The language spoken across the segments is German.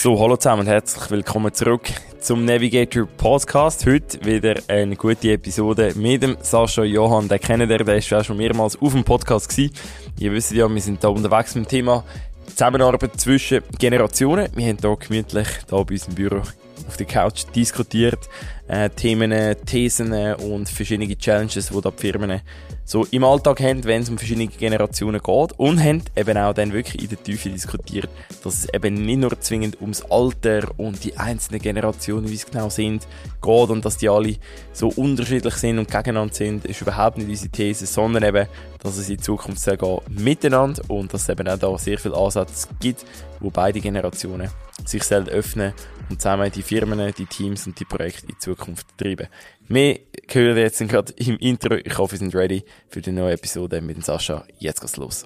So, hallo zusammen und herzlich willkommen zurück zum Navigator Podcast. Heute wieder eine gute Episode mit dem Sascha Johann. Den kennen ihr, der ist schon mehrmals auf dem Podcast gewesen. Ihr wisst ja, wir sind da unterwegs mit dem Thema Zusammenarbeit zwischen Generationen. Wir haben hier gemütlich da bei im Büro auf der Couch diskutiert, äh, Themen, Thesen und verschiedene Challenges, die da die Firmen so im Alltag haben, wenn es um verschiedene Generationen geht. Und haben eben auch dann wirklich in der Tiefe diskutiert, dass es eben nicht nur zwingend ums Alter und die einzelnen Generationen, wie es genau sind, geht und dass die alle so unterschiedlich sind und gegeneinander sind, ist überhaupt nicht unsere These, sondern eben, dass es in Zukunft sehr gehen miteinander und dass es eben auch da sehr viele Ansätze gibt, wo beide Generationen sich selbst öffnen und zusammen die Firmen, die Teams und die Projekte in Zukunft treiben. Wir hören jetzt gerade im Intro. Ich hoffe, wir sind ready für die neue Episode mit Sascha. Jetzt geht's los.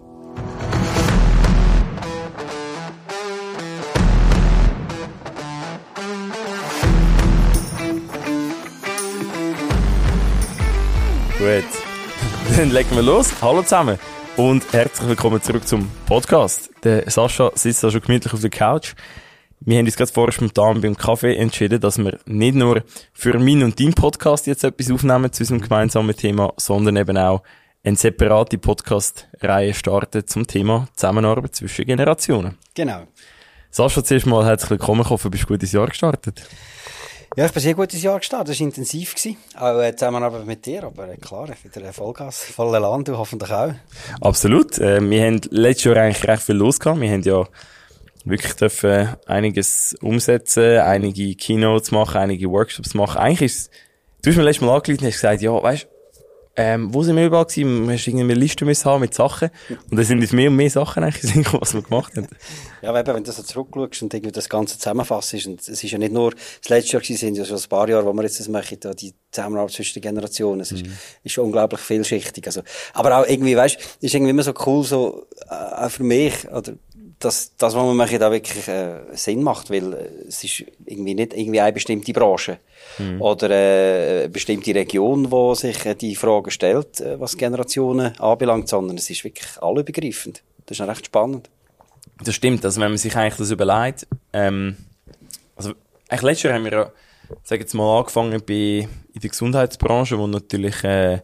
Gut, dann legen wir los. Hallo zusammen und herzlich willkommen zurück zum Podcast. Der Sascha sitzt da schon gemütlich auf der Couch. Wir haben uns gerade vorher spontan beim Kaffee entschieden, dass wir nicht nur für meinen und deinen Podcast jetzt etwas aufnehmen zu unserem gemeinsamen Thema, sondern eben auch eine separate Podcast-Reihe starten zum Thema Zusammenarbeit zwischen Generationen. Genau. Sascha, zuerst mal herzlich willkommen. Ich hoffe, du bist gut ins Jahr gestartet. Ja, ich bin sehr gut ins Jahr gestartet. Das war intensiv. Gewesen. Auch äh, Zusammenarbeit mit dir. Aber äh, klar, wieder ein Vollgas, voller Land. Du hoffentlich auch. Absolut. Äh, wir haben letztes Jahr eigentlich recht viel losgehabt. Wir haben ja wirklich dürfen einiges umsetzen, einige Keynotes machen, einige Workshops machen. Eigentlich ist du hast mir letztes Mal angeleitet und hast gesagt, ja, weißt, ähm, wo sind wir überall gewesen? Wir mussten irgendwie eine Liste müssen haben mit Sachen. Und da sind jetzt mehr und mehr Sachen eigentlich, was wir gemacht haben. Ja, aber eben, wenn du so zurückschaust und irgendwie das Ganze zusammenfasst, und es ist ja nicht nur das letzte Jahr gewesen, sind ja schon ein paar Jahre, wo wir jetzt das machen, da die Zusammenarbeit zwischen den Generationen. Es ist, mhm. ist unglaublich vielschichtig. Also, aber auch irgendwie, weißt, ist irgendwie immer so cool, so, äh, auch für mich, oder, dass das, was wir machen, da wirklich äh, Sinn macht, weil äh, es ist irgendwie nicht irgendwie eine bestimmte Branche mhm. oder äh, eine bestimmte Region, wo sich äh, die Frage stellt, äh, was Generationen anbelangt, sondern es ist wirklich allübergreifend. Das ist recht spannend. Das stimmt, also wenn man sich eigentlich das überlegt, ähm, also eigentlich letztes Jahr haben wir ja, sag jetzt mal, angefangen bei, in der Gesundheitsbranche, wo natürlich äh,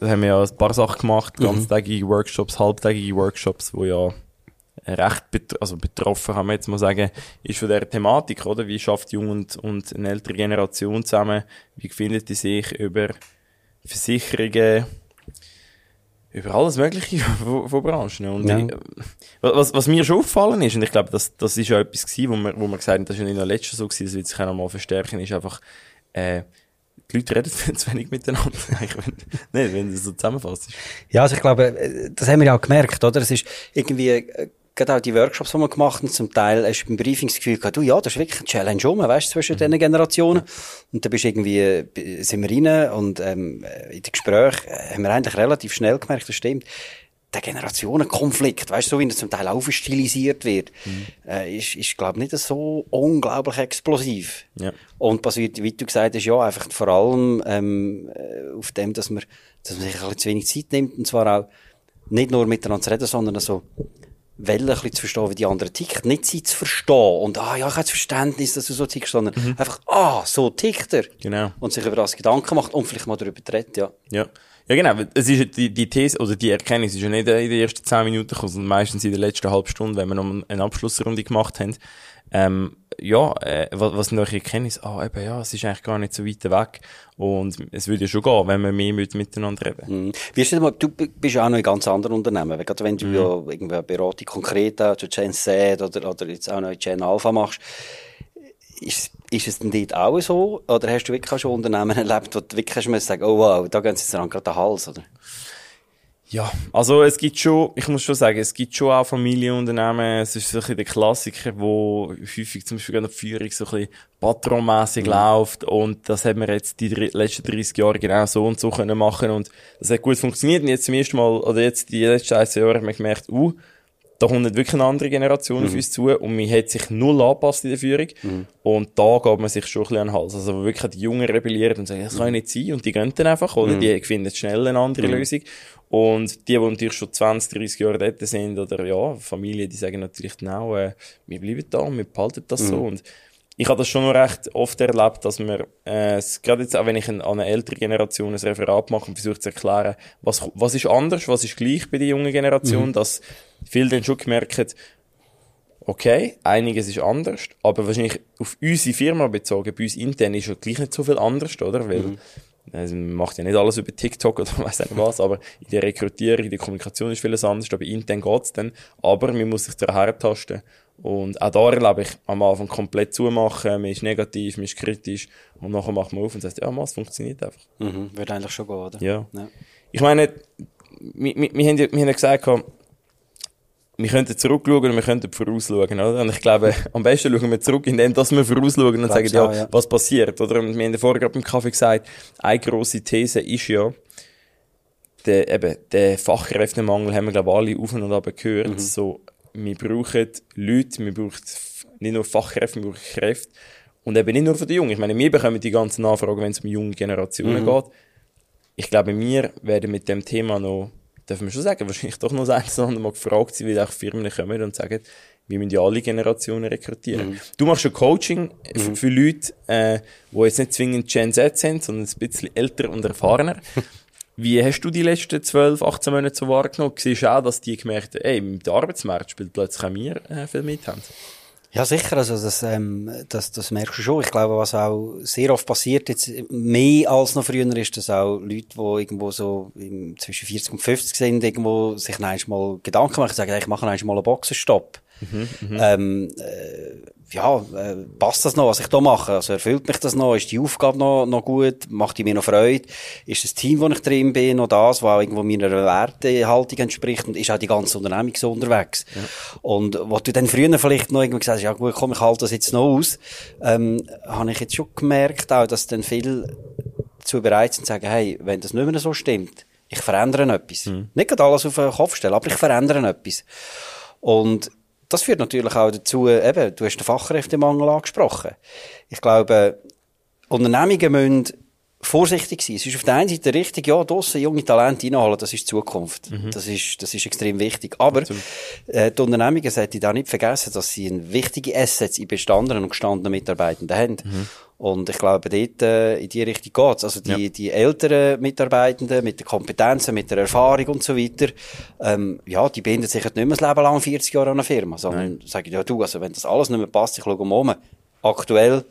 haben wir ja ein paar Sachen gemacht, mhm. ganztägige Workshops, halbtägige Workshops, wo ja recht bet also betroffen, kann man jetzt mal sagen, ist von der Thematik, oder? Wie schafft Jung und, und eine ältere Generation zusammen? Wie findet die sich über Versicherungen, über alles Mögliche von, von Branchen. Und ja. ich, was, was mir schon aufgefallen ist, und ich glaube, das, das ist ja etwas gewesen, wo wir, wo wir gesagt haben, das ja nicht nur letztes so gewesen, das wird sich auch nochmal verstärken, ist einfach, äh, die Leute reden zu wenig miteinander, wenn, nicht, wenn du so zusammenfasst. Ja, also ich glaube, äh, das haben wir ja auch gemerkt, oder? Es ist irgendwie, äh, gerade auch die Workshops, die wir gemacht haben, zum Teil hast du beim Briefing das Gefühl gehabt, du, ja, das ist wirklich eine Challenge um, weißt, zwischen mhm. diesen Generationen. Und da bist irgendwie, äh, sind wir rein und, ähm, in den Gesprächen haben wir eigentlich relativ schnell gemerkt, das stimmt. Der Generationenkonflikt, weißt du, so wie er zum Teil aufstilisiert wird, mhm. äh, ist, ist, glaube ich, nicht so unglaublich explosiv. Ja. Und basiert, wie du gesagt hast, ja, einfach vor allem, ähm, äh, auf dem, dass man, dass man sich ein bisschen zu wenig Zeit nimmt, und zwar auch, nicht nur miteinander zu reden, sondern so, Welle ein bisschen zu verstehen, wie die anderen ticken. Nicht sie zu verstehen und, ah, ja, ich habe das Verständnis, dass du so tickst, sondern mhm. einfach, ah, so tickt er. Genau. Und sich über das Gedanken macht und vielleicht mal darüber redet, ja. Ja. Ja, genau. Es ist die, die These, oder die Erkenntnis ist ja nicht in den ersten zehn Minuten gekommen, sondern meistens in der letzten halben Stunde, wenn wir noch eine Abschlussrunde gemacht haben. Ähm, ja, äh, was, was noch Erkenntnis, ah, eben, ja, es ist eigentlich gar nicht so weit weg. Und es würde ja schon gehen, wenn wir mehr mit, miteinander reden. Mhm. Wie mal, du bist ja auch noch in ganz anderen Unternehmen. Gerade wenn du mhm. ja irgendwie eine Beratung konkret zu Gen Z oder, oder jetzt auch noch in Gen Alpha machst, ist, ist es denn dort auch so? Oder hast du wirklich auch schon Unternehmen erlebt, wo du wirklich hast sagen, oh wow, da gehen sie jetzt gerade den Hals, oder? Ja, also es gibt schon, ich muss schon sagen, es gibt schon auch Familienunternehmen, es ist so ein bisschen der Klassiker, wo häufig zum Beispiel an der Führung so ein bisschen patronmässig mhm. läuft und das haben wir jetzt die letzten 30 Jahre genau so und so können machen und das hat gut funktioniert und jetzt zum ersten Mal, oder jetzt die letzten 1 Jahre haben wir gemerkt, uh, da kommt nicht wirklich eine andere Generation mhm. auf uns zu und man hat sich null angepasst in der Führung mhm. und da geht man sich schon ein bisschen an den Hals. Also wirklich die Jungen rebellieren und sagen, das kann nicht sein und die gehen dann einfach oder mhm. die finden schnell eine andere mhm. Lösung Und die, die natürlich schon 20, 30 Jahre dort sind, oder ja, Familie, die sagen natürlich auch, äh, wir bleiben da, wir behalten das mhm. so. Und ich habe das schon noch recht oft erlebt, dass man, äh, gerade jetzt auch wenn ich an eine ältere Generation ein Referat mache und versuche zu erklären, was, was ist anders, was ist gleich bei der jungen Generation, mhm. dass viele dann schon gemerkt okay, einiges ist anders, aber wahrscheinlich auf unsere Firma bezogen, bei uns intern ist ja gleich nicht so viel anders, oder? Weil, mhm. also man macht ja nicht alles über TikTok oder weiss nicht was, aber in der Rekrutierung, in der Kommunikation ist vieles anders, aber intern geht's dann, aber man muss sich da hertasten und auch da erlebe ich am Anfang komplett zumachen, man ist negativ, man ist kritisch und nachher macht man auf und sagt, ja, mal, es funktioniert einfach. Mhm, wird eigentlich schon gehen, oder? Ja. ja. Ich meine, wir, wir, wir, haben, wir haben gesagt, wir könnten zurückschauen und wir könnten vorausschauen, oder? Und ich glaube, am besten schauen wir zurück, indem dass wir vorausschauen und sagen, ja, ja, was passiert, oder? Und wir haben vorher gerade beim Kaffee gesagt, eine grosse These ist ja, der, eben, der Fachkräftemangel haben wir, glaube ich, alle auf und ab gehört, mhm. so, wir brauchen Leute, wir brauchen nicht nur Fachkräfte, wir brauchen Kräfte. Und eben nicht nur für die Jungen. Ich meine, wir bekommen die ganzen Nachfragen, wenn es um junge Generationen mhm. geht. Ich glaube, wir werden mit dem Thema noch, dürfen wir schon sagen, wahrscheinlich doch noch das eine Mal gefragt sein, wie auch Firmen kommen und sagen, wir müssen ja alle Generationen rekrutieren. Mhm. Du machst schon Coaching mhm. für Leute, äh, die jetzt nicht zwingend Gen Z sind, sondern ein bisschen älter und erfahrener. Wie hast du die letzten 12, 18 Monate so wahrgenommen? Siehst du auch, dass die gemerkt haben, ey, dem Arbeitsmarkt spielt plötzlich auch wir äh, viel mit haben? Ja, sicher. Also, das, ähm, das, das merkst du schon. Ich glaube, was auch sehr oft passiert, jetzt mehr als noch früher, ist, dass auch Leute, die irgendwo so im, zwischen 40 und 50 sind, irgendwo sich mal Gedanken machen, sagen, ich mache mal einen Boxenstopp. Mhm, mhm, ähm, äh, ja, äh, passt das noch, was ich da mache? Also erfüllt mich das noch? Ist die Aufgabe noch, noch gut? Macht die mir noch Freude? Ist das Team, wo ich drin bin, noch das, was irgendwo meiner Wertehaltung entspricht? Und ist auch die ganze Unternehmung so unterwegs? Ja. Und wo du dann früher vielleicht noch irgendwie gesagt hast, ja gut, komm, ich halte das jetzt noch aus, ähm, habe ich jetzt schon gemerkt auch, dass dann viele zu bereit sind zu sagen, hey, wenn das nicht mehr so stimmt, ich verändere etwas. Mhm. Nicht alles auf den Kopf stellen, aber ich verändere etwas. Und das führt natürlich auch dazu, eben, du hast den Fachkräftemangel angesprochen. Ich glaube, Unternehmungen müssen vorsichtig sein. Es ist auf der einen Seite richtig, ja, draussen junge Talente reinholen, das ist die Zukunft. Mhm. Das ist, das ist extrem wichtig. Aber, äh, die Unternehmungen sollten da nicht vergessen, dass sie ein wichtige Assets in bestandenen und gestandenen Mitarbeitenden haben. Mhm. Und ich glaube, dort, äh, in die Richtung geht's. Also, die, ja. die älteren Mitarbeitenden mit den Kompetenzen, mit der Erfahrung und so weiter, ähm, ja, die binden sich nicht mehr das Leben lang 40 Jahre an eine Firma, sondern Nein. sagen, ja, du, also, wenn das alles nicht mehr passt, ich schaue um. Aktuell,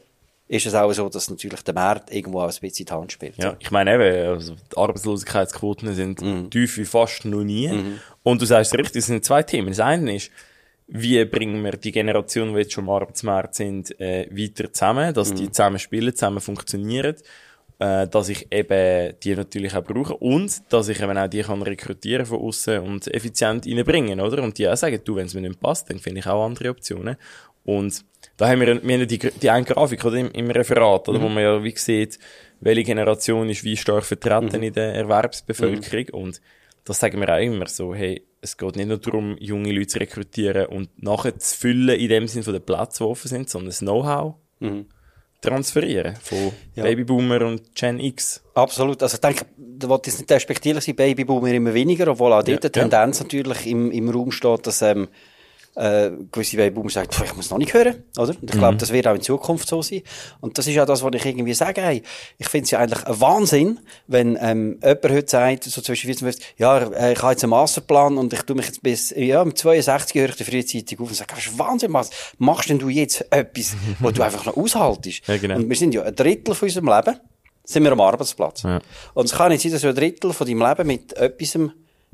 ist es auch so, dass natürlich der Markt irgendwo auch ein bisschen in die Hand spielt. Ja, ich meine eben, also die Arbeitslosigkeitsquoten sind mhm. tief wie fast noch nie. Mhm. Und du sagst richtig, es sind zwei Themen. Das eine ist, wie bringen wir die Generation, die jetzt schon am Arbeitsmarkt sind, äh, weiter zusammen, dass mhm. die zusammen spielen, zusammen funktionieren, äh, dass ich eben die natürlich auch brauche und dass ich eben auch die kann rekrutieren von außen und effizient reinbringen, oder? Und die auch sagen, du, wenn es mir nicht passt, dann finde ich auch andere Optionen. Und da haben wir, wir haben die, die eine Grafik oder, im, im Referat, oder, mhm. wo man ja wie sieht, welche Generation ist wie stark vertreten mhm. in der Erwerbsbevölkerung. Und das sagen wir auch immer so, hey, es geht nicht nur darum, junge Leute zu rekrutieren und nachher zu füllen in dem Sinn von den Plätzen, die offen sind, sondern das Know-how mhm. transferieren von ja. Babyboomer und Gen X. Absolut. Also ich denke, da wollte ich nicht respektierlich sein, Babyboomer immer weniger, obwohl auch dort ja, die Tendenz natürlich im, im Raum steht, dass ähm, äh, gewisse Babyboomer sagen, ich muss noch nicht hören, oder? Und ich glaube, mhm. das wird auch in Zukunft so sein. Und das ist ja das, was ich irgendwie sage, hey, ich finde es ja eigentlich ein Wahnsinn, wenn ähm, jemand heute sagt, so zwischen 14 und 15, ja, äh, ich habe jetzt einen Masterplan und ich tue mich jetzt bis, ja, um 62 höre ich die frühzeitig auf und sage, das ist Wahnsinn, was machst denn du jetzt etwas, wo du einfach noch aushaltest? Ja, genau. Und wir sind ja ein Drittel von unserem Leben, sind wir am Arbeitsplatz. Ja. Und es kann nicht sein, dass du ein Drittel von deinem Leben mit etwas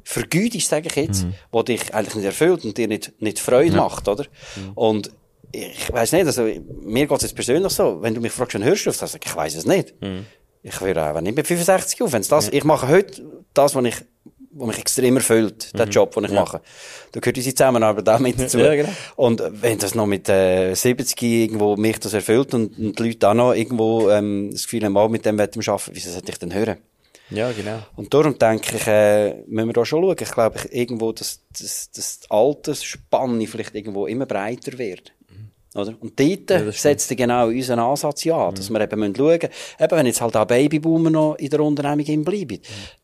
vergütest, sage ich jetzt, mhm. wo dich eigentlich nicht erfüllt und dir nicht, nicht Freude ja. macht, oder? Mhm. Und ich weiß nicht, also mir geht es jetzt persönlich so, wenn du mich fragst, wann hörst du auf das, ich weiß es nicht. Mhm. Ich höre einfach nicht mit 65 auf. Wenn's das, ja. Ich mache heute das, was ich was mich extrem erfüllt, mhm. der Job, den ich ja. mache. Da gehört unsere Zusammenarbeit auch mit dazu. Ja, genau. Und wenn das noch mit äh, 70 irgendwo mich das erfüllt und, und die Leute auch noch irgendwo ähm, das Gefühl haben, mal mit dem arbeiten, wieso sollte ich denn hören? Ja, genau. Und darum denke ich, äh, müssen wir da schon schauen. Ich glaube, irgendwo, dass, dass, dass die Altersspanne vielleicht irgendwo immer breiter wird. Mhm. Oder? Und dort ja, setzt genau unseren Ansatz ja, mhm. dass wir eben schauen müssen, eben wenn jetzt halt auch Babyboomer noch in der Unternehmung bleiben, mhm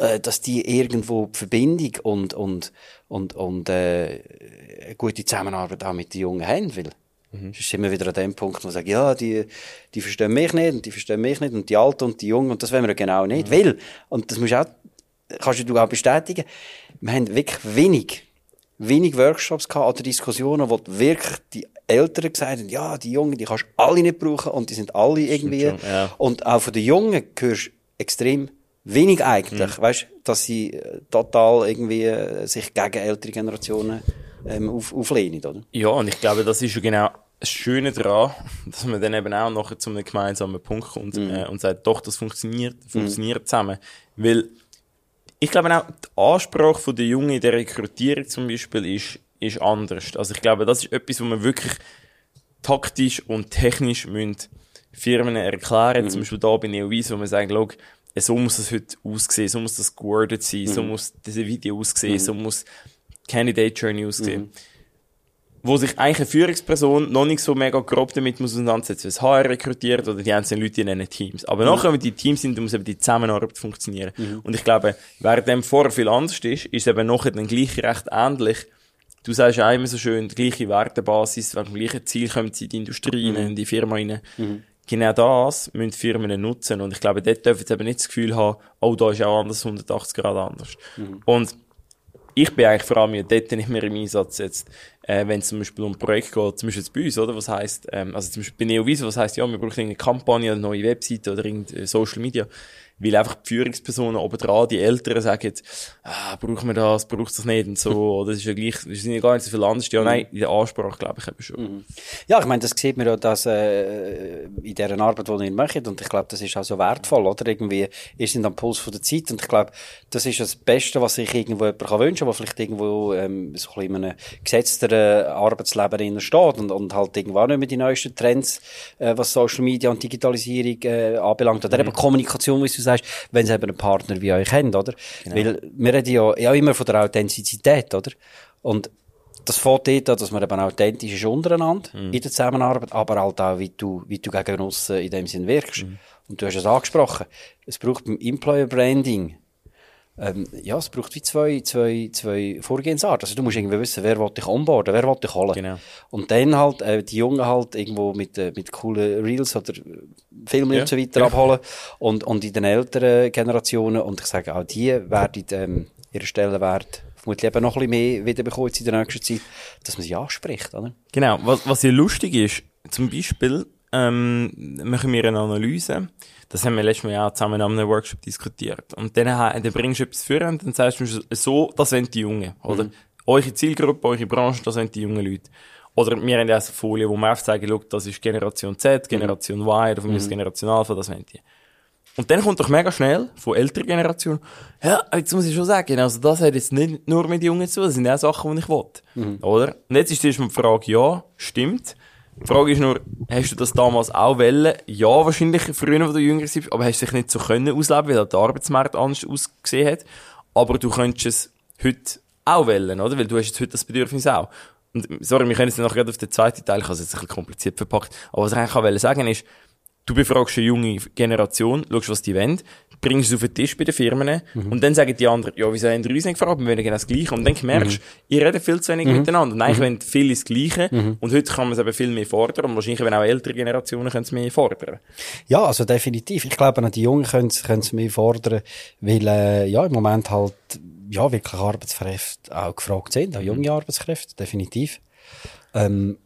äh, dass die irgendwo die Verbindung und, und, und, und äh, eine gute Zusammenarbeit auch mit den Jungen haben, weil Mhm. Sonst sind wir wieder an dem Punkt, wo wir sagen, ja, die, die verstehen mich nicht und die verstehen mich nicht und die Alten und die Jungen und das wollen wir genau nicht. Mhm. Weil, und das musst du auch, kannst du auch bestätigen, wir haben wirklich wenig, wenig Workshops gehabt oder Diskussionen, wo wirklich die Eltern gesagt haben, ja, die Jungen, die kannst du alle nicht brauchen und die sind alle irgendwie. Schon, ja. Und auch von den Jungen hörst du extrem wenig eigentlich, mhm. weißt, dass sie äh, total irgendwie äh, sich gegen ältere Generationen ähm, auf, auflehnen, oder? Ja, und ich glaube, das ist ja genau das Schöne daran, dass man dann eben auch nachher zu einem gemeinsamen Punkt kommt mhm. äh, und sagt, doch, das funktioniert, funktioniert mhm. zusammen. Weil ich glaube auch, die Ansprache der Jungen in der Rekrutierung zum Beispiel ist, ist anders. Also ich glaube, das ist etwas, wo man wirklich taktisch und technisch müssen Firmen erklären. Mhm. Zum Beispiel da bei Neovis, wo man sagt, schau, so muss es heute aussehen, so muss das gewordet sein, mhm. so muss diese Video aussehen, mhm. so muss Candidate Journey aussehen. Mhm. Wo sich eigentlich eine Führungsperson noch nicht so mega grob damit muss auseinandersetzen, das HR rekrutiert oder die einzelnen Leute in diesen Teams. Aber mhm. nachher, wenn die Teams sind, muss eben die Zusammenarbeit funktionieren. Mhm. Und ich glaube, während dem vorher viel anders ist, ist es eben nachher dann gleich recht ähnlich. Du sagst ja immer so schön, die gleiche Wertebasis, wegen dem gleichen Ziel kommen sie in die Industrie mhm. rein, in die Firma rein. Mhm genau das müssen Firmen nutzen. Und ich glaube, dort dürfen sie eben nicht das Gefühl haben, oh, da ist auch anders, 180 Grad anders. Mhm. Und ich bin eigentlich vor allem dort nicht mehr im Einsatz jetzt, äh, wenn es zum Beispiel um Projekte geht, zum Beispiel jetzt bei uns, oder? Was heisst, ähm, also zum Beispiel bei Neoviso, was heisst, ja, wir brauchen eine Kampagne, eine neue Webseite oder irgendeine Social Media weil einfach die Führungspersonen oben dran, die Älteren sagen jetzt, ah, brauchen wir das, braucht das nicht und so, oder das ist ja gleich, das sind ja gar nicht so viel anders. Ja, nein, in der Ansprache, glaube ich, eben schon. Mhm. Ja, ich meine, das sieht man ja, dass, äh, in dieser Arbeit, die ihr macht, und ich glaube, das ist auch so wertvoll, oder? Irgendwie, ihr sind am Puls von der Zeit, und ich glaube, das ist das Beste, was sich irgendwo jemand kann wünschen kann, der vielleicht irgendwo, ähm, so ein bisschen in einem gesetzteren Arbeitsleben steht und, und halt irgendwo auch nicht mehr die neuesten Trends, äh, was Social Media und Digitalisierung, äh, anbelangt, oder mhm. eben Kommunikation, wie du sagst, wenn sie eben einen Partner wie euch haben, oder? Genau. Weil wir reden ja, ja immer von der Authentizität, oder? Und das fängt dort an, dass man eben authentisch ist untereinander mhm. in der Zusammenarbeit, aber halt auch, wie du, wie du gegen uns in dem Sinn wirkst. Mhm. Und du hast es angesprochen. Es braucht beim Employer Branding ähm, ja, es braucht wie zwei, zwei, zwei Vorgehensarten. Also du musst irgendwie wissen, wer will dich onboarden, wer will dich holen. Genau. Und dann halt, äh, die Jungen halt irgendwo mit, äh, mit coolen Reels oder Filmen ja. und so weiter ja. abholen. Und, und in den älteren Generationen, und ich sage auch die werden, ähm, ihre Stellenwert vermutlich eben noch ein bisschen mehr wiederbekommen in der nächsten Zeit, dass man sie anspricht, oder? Genau. Was, was ja lustig ist, zum Beispiel, ähm, machen wir eine Analyse, das haben wir letztes Mal ja zusammen an einem Workshop diskutiert. Und dann, dann bringst du etwas für und dann sagst du so, das sind die Jungen, oder? Mhm. Eure Zielgruppe, eure Branche, das sind die jungen Leute. Oder wir haben ja eine Folie, wo wir aufzeigen, schau, das ist Generation Z, Generation mhm. Y, oder von mir ist mhm. Generation Alpha, das sind die. Und dann kommt doch mega schnell von älterer Generation, ja, jetzt muss ich schon sagen, also das hat jetzt nicht nur mit Jungen zu, das sind auch Sachen, die ich will. Mhm. Oder? Und jetzt ist erstmal die Frage, ja, stimmt. Die Frage ist nur, hast du das damals auch wollen? Ja, wahrscheinlich früher, wo du jünger warst, aber hast du dich nicht so können ausleben, weil der Arbeitsmarkt anders ausgesehen hat. Aber du könntest es heute auch wollen, oder? Weil du hast jetzt heute das Bedürfnis auch. Und, sorry, wir können jetzt noch gerade auf den zweiten Teil, ich habe es jetzt ein bisschen kompliziert verpackt, aber was ich eigentlich auch sagen ist, du befragst eine junge Generation, schaust, was die wollen, bringst es auf den Tisch bei den Firmen mhm. und dann sagen die anderen, ja, wieso haben die uns nicht gefragt, wir wollen genau das Gleiche. Und dann merkst du, mhm. ihr redet viel zu wenig mhm. miteinander. Und eigentlich mhm. wollen viele das Gleiche mhm. und heute kann man es eben viel mehr fordern und wahrscheinlich, wenn auch ältere Generationen können es mehr fordern. Ja, also definitiv. Ich glaube, auch die Jungen können es mehr fordern, weil äh, ja, im Moment halt ja, wirklich Arbeitskräfte auch gefragt sind, auch junge mhm. Arbeitskräfte, definitiv. Ähm,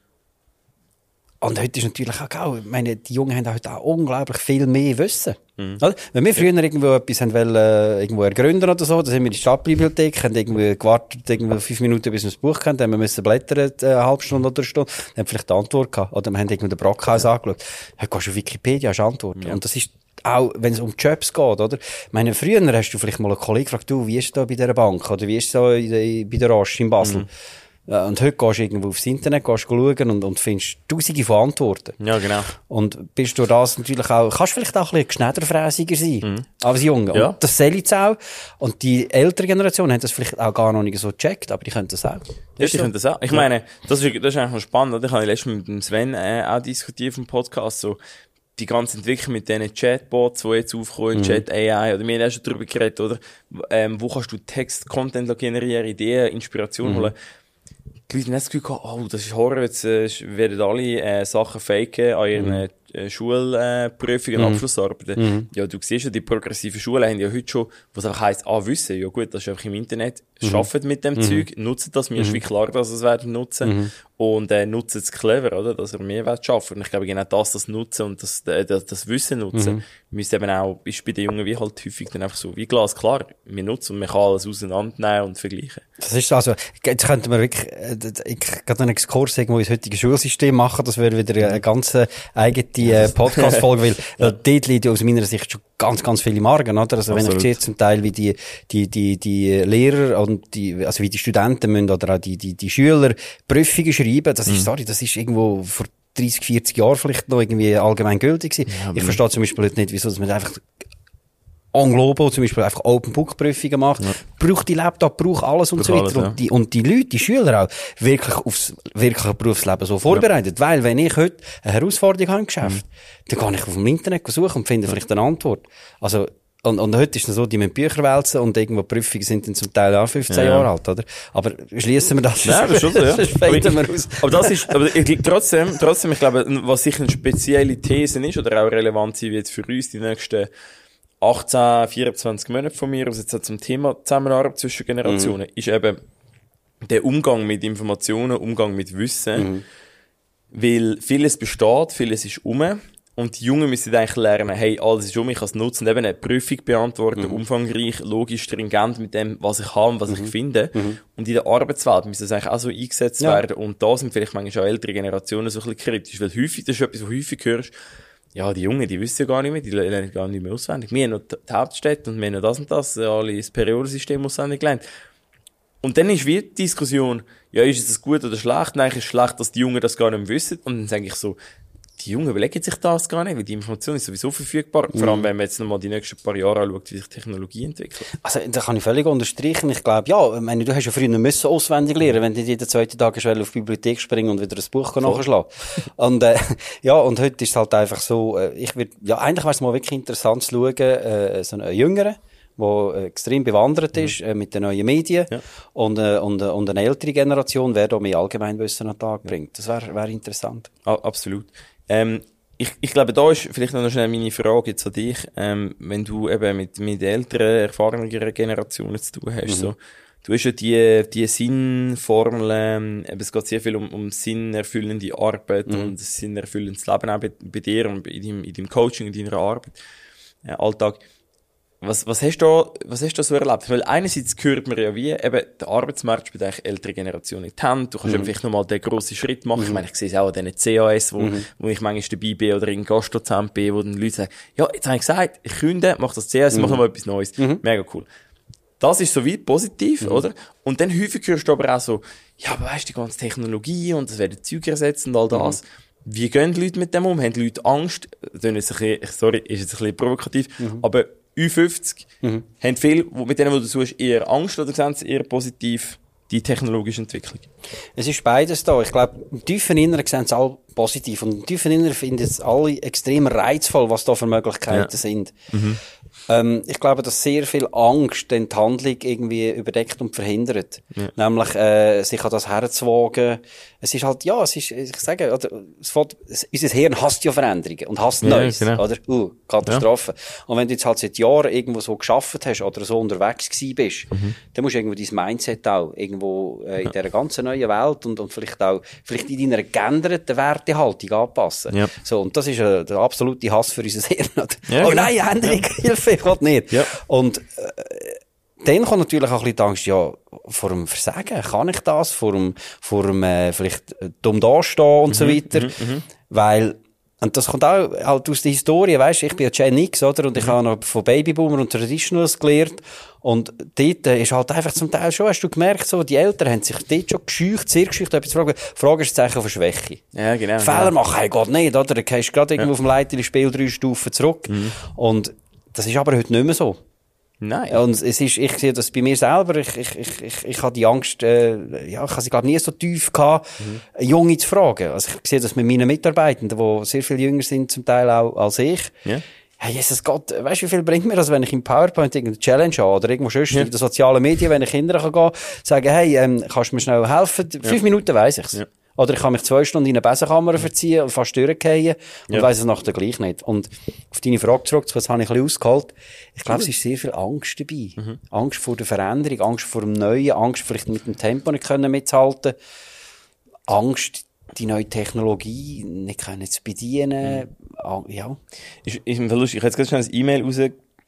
und heute ist natürlich auch, auch ich meine, die Jungen haben heute auch unglaublich viel mehr Wissen. Mhm. Wenn wir früher ja. irgendwo etwas haben wollen, äh, irgendwo ergründen oder so, dann sind wir in die Stadtbibliothek, haben irgendwie gewartet, irgendwie fünf Minuten, bis wir das Buch kennen, dann haben wir müssen blättern, äh, eine halbe Stunde oder eine Stunde, dann haben vielleicht die Antwort gehabt. Oder wir haben irgendwie den Brockhaus ja. angeschaut. Hey, gehst du auf Wikipedia, hast Antworten. Ja. Und das ist auch, wenn es um Jobs geht, oder? Ich meine, früher hast du vielleicht mal einen Kollegen gefragt, du, wie ist es da bei dieser Bank? Oder wie ist es da bei der Roche in Basel? Mhm. Und heute gehst du irgendwo aufs Internet, gehst schauen und, und findest tausende von Antworten. Ja, genau. Und bist du das natürlich auch, kannst vielleicht auch ein bisschen schneiderfräsiger sein, mhm. als Junge. Ja. Und das soll jetzt auch. Und die ältere Generation hat das vielleicht auch gar noch nicht so gecheckt, aber die können das auch. Ja, die können das auch. Ich ja. meine, das ist, das ist eigentlich noch spannend, oder? Ich habe letztens mit dem Sven äh, auch diskutiert im Podcast, so, die ganze Entwicklung mit diesen Chatbots, die jetzt aufkommen, mhm. Chat AI, oder wir haben auch schon darüber geredet, oder? Ähm, wo kannst du Text, Content generieren, Ideen, Inspiration mhm. holen? Die Leute haben das Gefühl oh, das ist Horror, jetzt äh, werden alle äh, Sachen faken an ihren mhm. äh, Schulprüfungen, mhm. Abschlussarbeiten. Mhm. Ja, du siehst ja, die progressiven Schulen haben ja heute schon, was einfach heisst, ah, wissen, ja gut, das ist einfach im Internet, mhm. schaffen mit dem mhm. Zeug, nutzen das, mir ist mhm. wie klar, dass es werden nutzen. Und äh, nutzen es clever, oder? Dass er Mehrwert schafft. Und ich glaube, genau das, das Nutzen und das, äh, das, das Wissen nutzen, mhm. müsste eben auch, ist bei den Jungen wie halt häufig dann einfach so, wie Glas klar, wir nutzen und man kann alles auseinandernehmen und vergleichen. Das ist also, jetzt könnten wir wirklich, äh, ich kann einen Exkurs irgendwo ins heutige Schulsystem machen, das wäre wieder eine ganz eigene äh, Podcast-Folge, weil ja. dort liegt aus meiner Sicht schon ganz, ganz viele Marken, oder? Also Absolut. wenn ich sehe zum Teil, wie die, die, die, die Lehrer und die, also wie die Studenten müssen oder auch die, die, die Schüler Prüfungen schreiben, das ist, mhm. sorry, das ist irgendwo vor 30, 40 Jahren vielleicht noch irgendwie allgemein gültig gewesen. Ja, ich verstehe zum Beispiel nicht, wieso dass man einfach on Globo zum Beispiel einfach Open Book Prüfungen macht, ja. braucht die Laptop, braucht alles und braucht so weiter. Alles, ja. und, die, und die Leute, die Schüler auch, wirklich aufs wirkliche Berufsleben so vorbereitet. Ja. Weil, wenn ich heute eine Herausforderung habe im Geschäft, mhm. dann kann ich auf dem Internet suchen und finde vielleicht eine Antwort. Also, und, und heute ist es so, die müssen Bücher wälzen und irgendwo Prüfungen sind dann zum Teil auch 15 ja. Jahre alt, oder? Aber schließen wir das. Ja, das schon so, ja. aber, ich, aber das ist, aber ich, trotzdem, trotzdem, ich glaube, was sicher eine spezielle These ist oder auch relevant sein wird für uns die nächsten 18, 24 Monate von mir aus jetzt zum Thema Zusammenarbeit zwischen Generationen, mhm. ist eben der Umgang mit Informationen, Umgang mit Wissen. Mhm. Weil vieles besteht, vieles ist um. Und die Jungen müssen eigentlich lernen, hey, alles ist um, ich kann es nutzen, eben eine Prüfung beantworten, mhm. umfangreich, logisch, stringent mit dem, was ich habe und was mhm. ich finde. Mhm. Und in der Arbeitswelt müssen das eigentlich auch so eingesetzt ja. werden. Und da sind vielleicht manchmal auch ältere Generationen so ein bisschen kritisch, weil häufig, das ist etwas, was häufig hörst, ja, die Jungen, die wissen ja gar nicht mehr, die lernen gar nicht mehr auswendig. Wir haben noch die Hauptstädte und wir haben noch das und das, alle das Periodensystem auswendig gelernt. Und dann ist wie die Diskussion, ja, ist es gut oder schlecht? Nein, ist es schlecht, dass die Jungen das gar nicht mehr wissen. Und dann sage ich so, die Jungen überlegen sich das gar nicht, weil die Information ist sowieso verfügbar. Mhm. Vor allem, wenn man jetzt nochmal die nächsten paar Jahre anschaut, wie sich Technologie entwickelt. Also, da kann ich völlig unterstreichen. Ich glaube, ja, ich meine, du hast ja früher müssen auswendig lernen, wenn du jeden zweiten Tag schnell auf die Bibliothek springen und wieder ein Buch nachschlagen. und, äh, ja, und heute ist es halt einfach so, äh, ich würde, ja, eigentlich wäre es mal wirklich interessant zu schauen, äh, so einen Jüngeren, der extrem bewandert ist mhm. äh, mit den neuen Medien ja. und, äh, und, äh, und eine ältere Generation, wer da mehr Allgemeinwissen an den Tag bringt. Das wäre wär interessant. Ah, absolut. Ähm, ich, ich glaube, da ist vielleicht noch schnell meine Frage jetzt an dich. Ähm, wenn du eben mit, mit älteren, erfahreneren Generationen zu tun hast, mhm. so, du hast ja die, die Sinnformeln, ähm, es geht sehr viel um, um sinnerfüllende Arbeit mhm. und sinnerfüllendes Leben auch bei, bei dir und in deinem, in deinem Coaching, in deiner Arbeit, äh, Alltag. Was, was hast du, was hast du so erlebt? Weil einerseits gehört man ja wie, eben, der Arbeitsmarkt spielt eigentlich ältere Generationen in die Hand. Du kannst mhm. vielleicht nochmal den grossen Schritt machen. Mhm. Ich meine, ich sehe es auch an diesen CAS, wo, mhm. wo ich manchmal dabei bin oder in Gastdozent bin, wo dann Leute sagen, ja, jetzt habe ich gesagt, ich künde, mach das CAS, mhm. mach nochmal etwas Neues. Mhm. Mega cool. Das ist so weit positiv, mhm. oder? Und dann häufig hörst du aber auch so, ja, aber weißt du, die ganze Technologie und das werden Zeug ersetzen und all das. Mhm. Wie gehen die Leute mit dem um? Haben die Leute Angst? Das ist ein bisschen, sorry, ist jetzt ein bisschen provokativ, aber Ü50 mhm. haben viel, mit denen, wo du suchst, eher Angst oder sehen sie eher positiv die technologische Entwicklung? Es ist beides da. Ich glaube, im tiefen Inneren sehen sie alle positiv und im tiefen Inneren finden es alle extrem reizvoll, was da für Möglichkeiten ja. sind. Mhm. Ähm, ich glaube, dass sehr viel Angst die Handlung irgendwie überdeckt und verhindert. Ja. Nämlich, äh, sich an das herzuwagen. Es ist halt, ja, es ist, ich sage, oder, es fällt, unser Hirn hasst ja Veränderungen und hasst ja, Neues, genau. oder? Uh, Katastrophe. Ja. Und wenn du jetzt halt seit Jahren irgendwo so geschafft hast oder so unterwegs gewesen bist, mhm. dann musst du irgendwo dein Mindset auch irgendwo äh, in ja. dieser ganzen neuen Welt und, und vielleicht auch, vielleicht in deiner geänderten Wertehaltung anpassen. Ja. So, und das ist äh, der absolute Hass für unser Hirn. Oh genau. nein, Änderung, Hilfe! Ich will nicht. Ja. Und, äh, dann kommt natürlich auch ein bisschen die Angst, ja, vor dem Versagen, kann ich das? Vor dem, vor dem, äh, vielleicht äh, dumm dastehen und mhm, so weiter. Mhm, mhm, Weil, und das kommt auch halt aus der Historie, weißt ich bin ja Gen X, oder? Und ich mhm. habe noch von Babyboomer und Traditionals gelernt. Und dort äh, ist halt einfach zum Teil schon, hast du gemerkt, so, die Eltern haben sich dort schon gescheucht, sehr gescheucht, etwas zu fragen. Frage ist ein Zeichen von Schwäche. Ja, genau. Fehler genau. machen, hey, geht nicht, oder? Du gehst gerade irgendwo ja. auf dem Leiter Spiel drei Stufen zurück. Mhm. Und das ist aber heute nicht mehr so. Nein. Und es ist, ich sehe das bei mir selber, ich, ich, ich, ich, ich habe die Angst, äh, ja, ich habe sie glaube nie so tief gehabt, mhm. Junge zu fragen. Also ich sehe das mit meinen Mitarbeitenden, die sehr viel jünger sind zum Teil auch als ich. Ja. Hey, Jesus Gott, weißt du, wie viel bringt mir das, wenn ich im PowerPoint irgendeine Challenge habe oder irgendwo sonst ja. in den sozialen Medien, wenn ich Kinder kann gehen, sagen, hey, ähm, kannst du mir schnell helfen? Fünf ja. Minuten weiss ich's. Ja. Oder ich kann mich zwei Stunden in eine Besenkammer verziehen und fast durchgehen und ja. weiss es nachher gleich nicht. Und auf deine Frage zurück, das habe ich ein bisschen ausgeholt. Ich glaube, es ist sehr viel Angst dabei. Mhm. Angst vor der Veränderung, Angst vor dem Neuen, Angst vielleicht mit dem Tempo nicht können mitzuhalten. Angst, die neue Technologie nicht können zu bedienen. Mhm. Ja. Ist, ist ein Verlust. Ich habe jetzt gerade schon ein E-Mail raus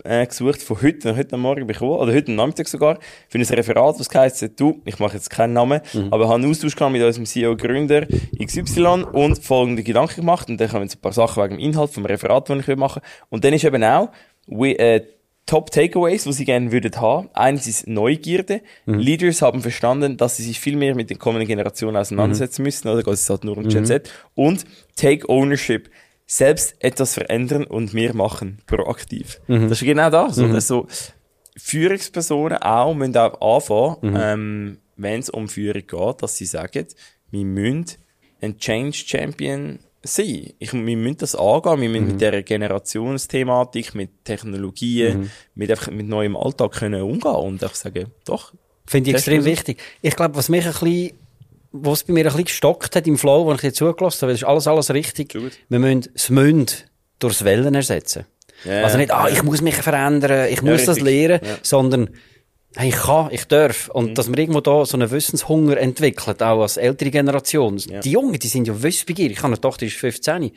äh, gesucht von heute, heute Morgen bekommen, oder heute Nachmittag sogar, für ein Referat, was heisst, du, ich mache jetzt keinen Namen, mhm. aber habe einen Austausch gehabt mit unserem CEO-Gründer XY und folgende Gedanken gemacht und dann kommen jetzt ein paar Sachen wegen dem Inhalt vom Referat, das ich machen Und dann ist eben auch, we, äh, Top Takeaways, die sie gerne würden haben. Eins ist Neugierde. Mhm. Leaders haben verstanden, dass sie sich viel mehr mit den kommenden Generationen auseinandersetzen mhm. müssen, oder? Es ist halt nur um Gen Z. Und Take Ownership selbst etwas verändern und mehr machen, proaktiv. Mhm. Das ist genau das. Mhm. Also, Führungspersonen auch müssen auch anfangen, mhm. ähm, wenn es um Führung geht, dass sie sagen, wir müssen ein Change Champion sein. Ich, wir müssen das angehen, wir müssen mhm. mit dieser Generationsthematik, mit Technologien, mhm. mit, einfach, mit neuem Alltag können umgehen und ich sage, doch. Finde ich extrem wichtig. Ich glaube, was mich ein bisschen wo es bei mir ein bisschen gestockt hat im Flow, wo ich dir zugelassen habe, das ist alles, alles richtig. Wir müssen das Münd durchs Wellen ersetzen. Yeah, also nicht, ah, ich muss mich verändern, ich muss ja, das lernen, ja. sondern ich kann, ich darf. Und mhm. dass man irgendwo da so einen Wissenshunger entwickelt, auch als ältere Generation. Ja. Die Jungen, die sind ja wissbegierig. Ich habe eine Tochter, die ist 15. Ja.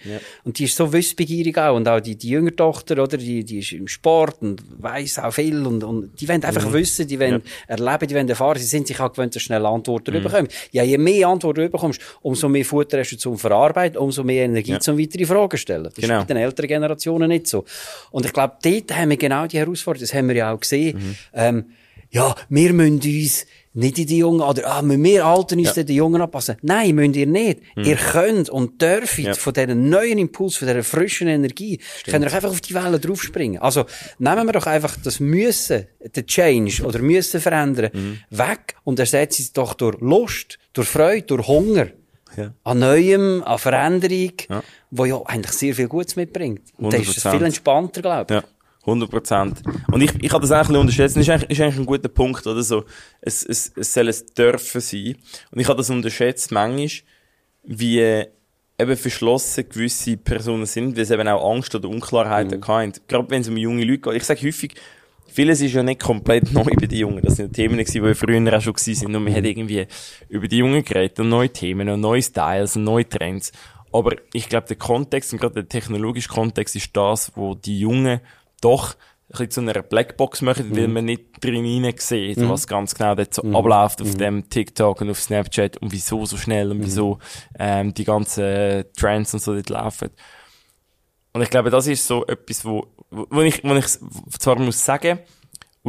Und die ist so wissbegierig auch. Und auch die, die jüngere Tochter, oder, die, die ist im Sport und weiss auch viel. Und, und die wollen einfach mhm. wissen, die wollen ja. erleben, die wollen erfahren. Sie sind sich auch gewöhnt, dass schnell Antworten mhm. bekommen. Ja, je mehr Antworten du bekommst, umso mehr Futter hast du zum Verarbeiten, umso mehr Energie zum weitere Fragen stellen. Das genau. ist bei den älteren Generationen nicht so. Und ich glaube, dort haben wir genau die Herausforderung. Das haben wir ja auch gesehen. Mhm. Ähm, ja, wir müssen uns nicht in die Jungen, oder, ah, müssen wir Alten uns ja. den Jungen anpassen? Nein, müsst ihr nicht. Mhm. Ihr könnt und dürft ja. von diesem neuen Impuls, von dieser frischen Energie, Stimmt. könnt ihr einfach auf die Welle draufspringen. Also, nehmen wir doch einfach das Müssen, den Change oder Müssen verändern, mhm. weg und ersetzen es doch durch Lust, durch Freude, durch Hunger. Ja. An Neuem, an Veränderung, ja. wo ja eigentlich sehr viel Gutes mitbringt. Und dann ist es viel entspannter, glaube ich. Ja. 100 Prozent. Und ich, ich habe das eigentlich unterschätzt. Das ist eigentlich, ist eigentlich ein guter Punkt, oder so. Es, es, es soll es dürfen sein. Und ich habe das unterschätzt manchmal, wie eben verschlossen gewisse Personen sind, weil sie eben auch Angst oder Unklarheiten mhm. haben. Gerade wenn es um junge Leute geht. Ich sage häufig, vieles ist ja nicht komplett neu bei den Jungen. Das sind Themen die früher auch schon gewesen sind. Und wir haben irgendwie über die Jungen geredet und neue Themen und neue Styles und neue Trends. Aber ich glaube, der Kontext und gerade der technologische Kontext ist das, wo die Jungen doch ein bisschen zu einer Blackbox machen, mhm. weil man nicht drin sieht, mhm. was ganz genau dort so mhm. abläuft auf mhm. dem TikTok und auf Snapchat und wieso so schnell und mhm. wieso ähm, die ganzen Trends und so dort laufen. Und ich glaube, das ist so etwas, wo, wo ich, wo ich zwar muss sagen,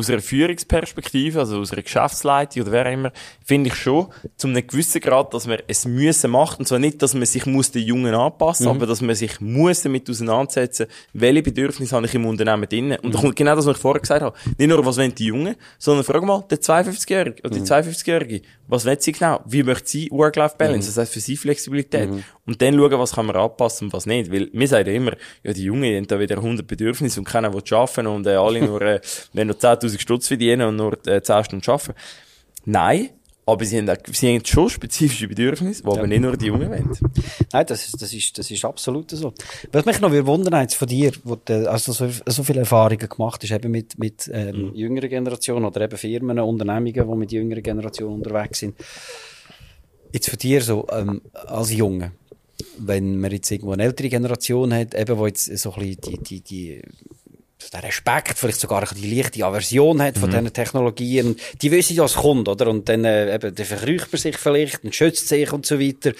aus einer Führungsperspektive, also aus einer Geschäftsleitung oder wer immer, finde ich schon, zu einem gewissen Grad, dass man es müssen macht. Und zwar nicht, dass man sich muss den Jungen anpassen, mhm. aber dass man sich muss damit auseinandersetzen, welche Bedürfnisse habe ich im Unternehmen drin. Und mhm. da kommt genau das, was ich vorher gesagt habe. Nicht nur, was wollen die Jungen, sondern frag mal, der 52-Jährige oder die 52-Jährige, mhm. was will sie genau? Wie möchte sie Work-Life-Balance? Mhm. Das heißt für sie Flexibilität. Mhm. Und dann schauen, was kann man anpassen und was nicht. Weil, wir sagen ja immer, ja, die Jungen haben da wieder 100 Bedürfnisse und keiner will arbeiten und äh, alle nur, äh, wenn nur 10.000 Stutz verdienen und nur äh, 10 Stunden arbeiten. Nein, aber sie haben, sie haben schon spezifische Bedürfnisse, die ja. aber nicht nur die Jungen wollen. Nein, das ist, das ist, das ist absolut so. Was mich noch wundern jetzt von dir, wo du also so, so viele Erfahrungen gemacht hast, eben mit, mit ähm, mhm. jüngeren Generationen oder eben Firmen, Unternehmungen, die mit jüngeren Generationen unterwegs sind. Jetzt von dir so, ähm, als Junge, wenn man jetzt irgendwo eine ältere Generation hat, eben, wo jetzt so ein bisschen die, die, die der Respekt, vielleicht sogar die leichte Aversion hat von mhm. diesen Technologien. Die wissen ja, was kommt, oder? Und dann, äh, eben, dann verkrücht man sich vielleicht und schützt sich und so weiter.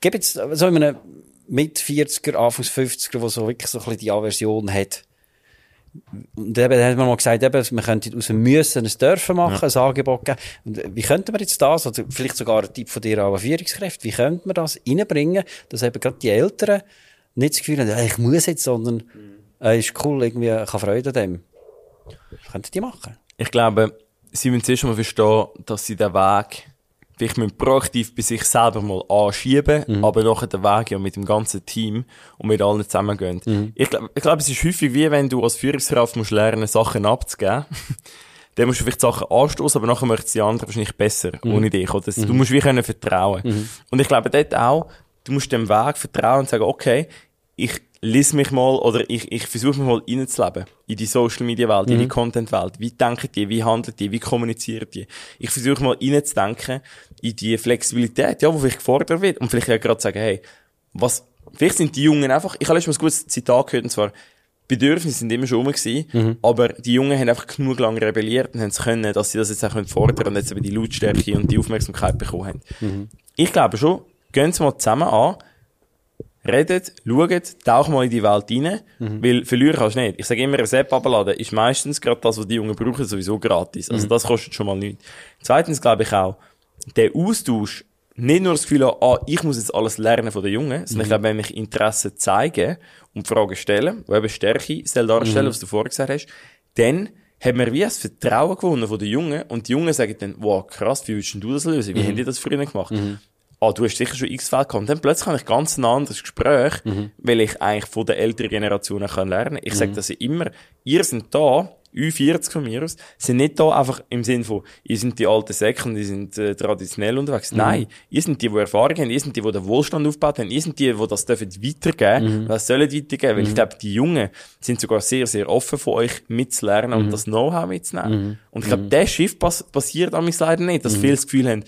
Gibt jetzt so in einem mit 40er, Anfangs 50er, wo so wirklich so ein bisschen die Aversion hat. Und eben, hat man mal gesagt, eben, man könnte aus dem Müssen ein Dürfen machen, ja. ein Angebot geben. Und wie könnte man jetzt das, oder vielleicht sogar ein Tipp von dir auch Führungskräfte, wie könnte man das reinbringen, dass eben gerade die Eltern nicht das Gefühl haben, ich muss jetzt, sondern, mhm äh, ist cool, irgendwie, ich habe Freude an dem. könnten die machen. Ich glaube, sie müssen zuerst mal verstehen, dass sie den Weg vielleicht müssen proaktiv bei sich selber mal anschieben, Mhm. aber nachher den Weg ja mit dem ganzen Team und mit allen zusammengehen. Mhm. Ich glaube, ich glaube, es ist häufig wie wenn du als Führungskraft musst lernen, Sachen abzugeben. Dann musst du vielleicht Sachen anstoßen, aber nachher möchten die anderen wahrscheinlich besser, Mhm. ohne dich. Oder? Du musst wie können vertrauen. Und ich glaube dort auch, du musst dem Weg vertrauen und sagen, okay, ich lese mich mal oder ich, ich versuche mich mal reinzuleben in die Social Media Welt, in die Content Welt. Wie denken die, wie handeln die, wie kommunizieren die? Ich versuche mal reinzudenken in die Flexibilität, ja, wo vielleicht gefordert wird und vielleicht auch gerade sagen, hey, was, vielleicht sind die Jungen einfach, ich habe letztens mal ein gutes Zitat gehört und zwar, Bedürfnisse sind immer schon rum gewesen, aber die Jungen haben einfach genug lange rebelliert und haben es können, dass sie das jetzt auch können fordern und jetzt eben die Lautstärke und die Aufmerksamkeit bekommen haben. Ich glaube schon, gehen Sie mal zusammen an, redet, schaut, tauch mal in die Welt rein, weil verlieren kannst du nicht. Ich sage immer, ein App abladen ist meistens gerade das, was die Jungen brauchen, sowieso gratis. Also das kostet schon mal nichts. Zweitens glaube ich auch, der Austausch, nicht nur das Gefühl haben, ah, ich muss jetzt alles lernen von den Jungen, sondern ich glaube, wenn ich Interesse zeige und Fragen stelle, die eben Stärke soll darstellen, was du vorher gesagt hast, dann hat man wie ein Vertrauen gewonnen von den Jungen und die Jungen sagen dann, wow, krass, wie würdest denn du das lösen? Wie haben die das früher gemacht? Ah, du hast sicher schon x Fälle gehabt. Und dann plötzlich habe ich ganz ein anderes Gespräch, weil ich eigentlich von der älteren Generation kann lernen. Ich sage das ja immer, ihr sind da, U40 von mir aus, sind nicht da einfach im Sinn von, ihr sind die alten Säcke und ihr sind äh, traditionell unterwegs. Nein, ihr sind die, die Erfahrung haben, ihr sind die, die den Wohlstand aufgebaut haben, ihr sind die, die das dürfen weitergeben, das sollen weitergeben, weil ich glaube, die Jungen sind sogar sehr, sehr offen von euch mitzulernen und das Know-how mitzunehmen. Und ich glaube, der Shift pass passiert an leider nicht, dass viele das Gefühl haben,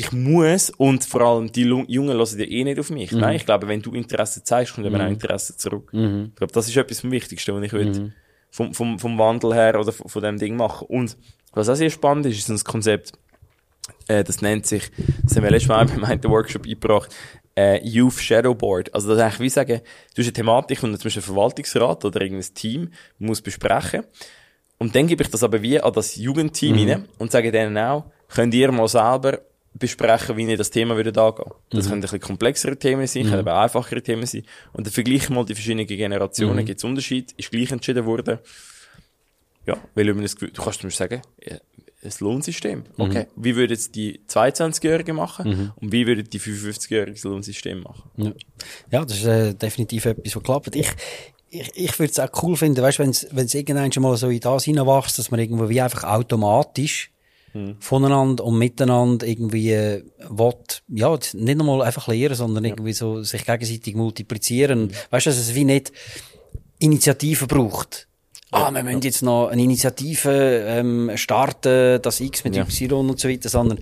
ich muss und vor allem die Jungen lassen ja eh nicht auf mich. Nein, ich glaube, wenn du Interesse zeigst, kommt eben auch Interesse zurück. Ich glaube, das ist etwas vom Wichtigsten, was ich will, vom, vom, vom Wandel her oder von, von dem Ding machen. Und was auch sehr spannend ist, ist ein Konzept, äh, das nennt sich, das haben wir letztes Mal beim einen Workshop eingebracht, äh, Youth Shadow Board. Also das ist eigentlich wie sagen, du hast eine Thematik und zum Beispiel ein Verwaltungsrat oder irgendein Team muss besprechen. Und dann gebe ich das aber wie an das Jugendteam rein und sage denen auch, könnt ihr mal selber besprechen, wie ihr das Thema würdet angehen. Das können ein bisschen komplexere Themen sein, können aber einfachere Themen sein. Und dann vergleichen wir mal die verschiedenen Generationen. Gibt es Unterschied? Ist gleich entschieden worden? Ja, weil Gefühl, du kannst mir sagen, ja, ein Lohnsystem. Okay. Wie würden es die 22-Jährigen machen? Und wie würden die 55-Jährigen das Lohnsystem machen? Ja, ja das ist äh, definitiv etwas, was klappt. Ich, ich, ich würde es auch cool finden, weißt, wenn es irgendwann schon mal so in das hineinwächst, dass man irgendwo wie einfach automatisch voneinander und miteinander irgendwie äh, will, ja, nicht nochmal einfach lernen, sondern irgendwie so sich gegenseitig multiplizieren. Weißt du, dass es wie nicht Initiativen braucht. Ah, wir müssen jetzt noch eine Initiative ähm, starten, das X mit Ja. Y und so weiter, sondern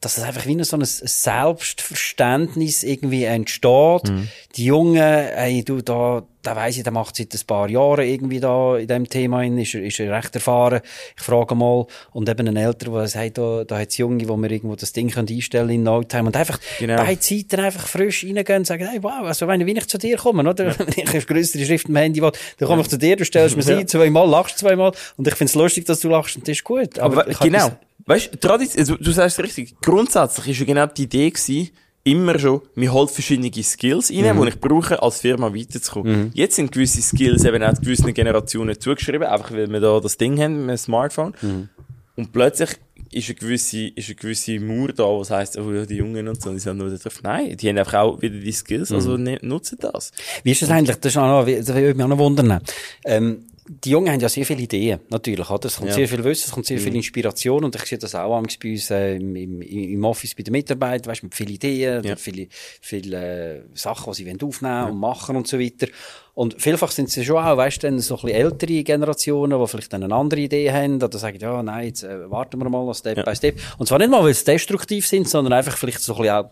dass es einfach wie so ein Selbstverständnis irgendwie entsteht. Die Jungen, ey, du, da, da weiss ich, der macht seit ein paar Jahren irgendwie da in dem Thema hin, ist, er- ist er recht erfahren. Ich frage mal, und eben ein Älterer, der sagt, da, da hat's Junge, wo wir irgendwo das Ding können einstellen in No Time und einfach Genau. beide Seiten einfach frisch reingehen und sagen, hey, wow, also wenn, wenn ich zu dir komme, oder? Wenn ich größere Schrift im Handy will, dann komme ich zu dir, du stellst mir Ja. ein, zweimal, lachst zweimal, und ich find's lustig, dass du lachst, und das ist gut. Aber, hab genau. Weißt du, also, du sagst es richtig. Grundsätzlich ist ja genau die Idee gewesen, immer schon, wir holt verschiedene Skills rein, Mhm. die ich brauche, als Firma weiterzukommen. Jetzt sind gewisse Skills eben auch gewissen Generationen zugeschrieben, einfach weil wir da das Ding haben mit dem Smartphone. Mhm. Und plötzlich ist eine gewisse, ist eine gewisse Mauer da, was heisst, oh ja, die Jungen und so, die sind nur da drauf. Nein, die haben einfach auch wieder die Skills, also Mhm. nutzen das. Wie ist das eigentlich? Das, ist auch noch, das würde mich auch noch wundern. Ähm, die Jungen haben ja sehr viele Ideen, natürlich, oder? Es kommt Ja. sehr viel Wissen, es kommt sehr viel Inspiration, und ich sehe das auch manchmal bei uns, äh, im, im, im Office bei den Mitarbeitern, weißt, mit vielen Ideen, Ja. viele, viele, äh, Sachen, die sie wollen aufnehmen und machen und so weiter. Und vielfach sind sie schon auch, weißt du, dann so ein bisschen ältere Generationen, die vielleicht dann eine andere Idee haben, oder sagen, ja, nein, jetzt äh, warten wir mal, Step Ja. by Step. Und zwar nicht mal, weil sie destruktiv sind, sondern einfach vielleicht so ein bisschen auch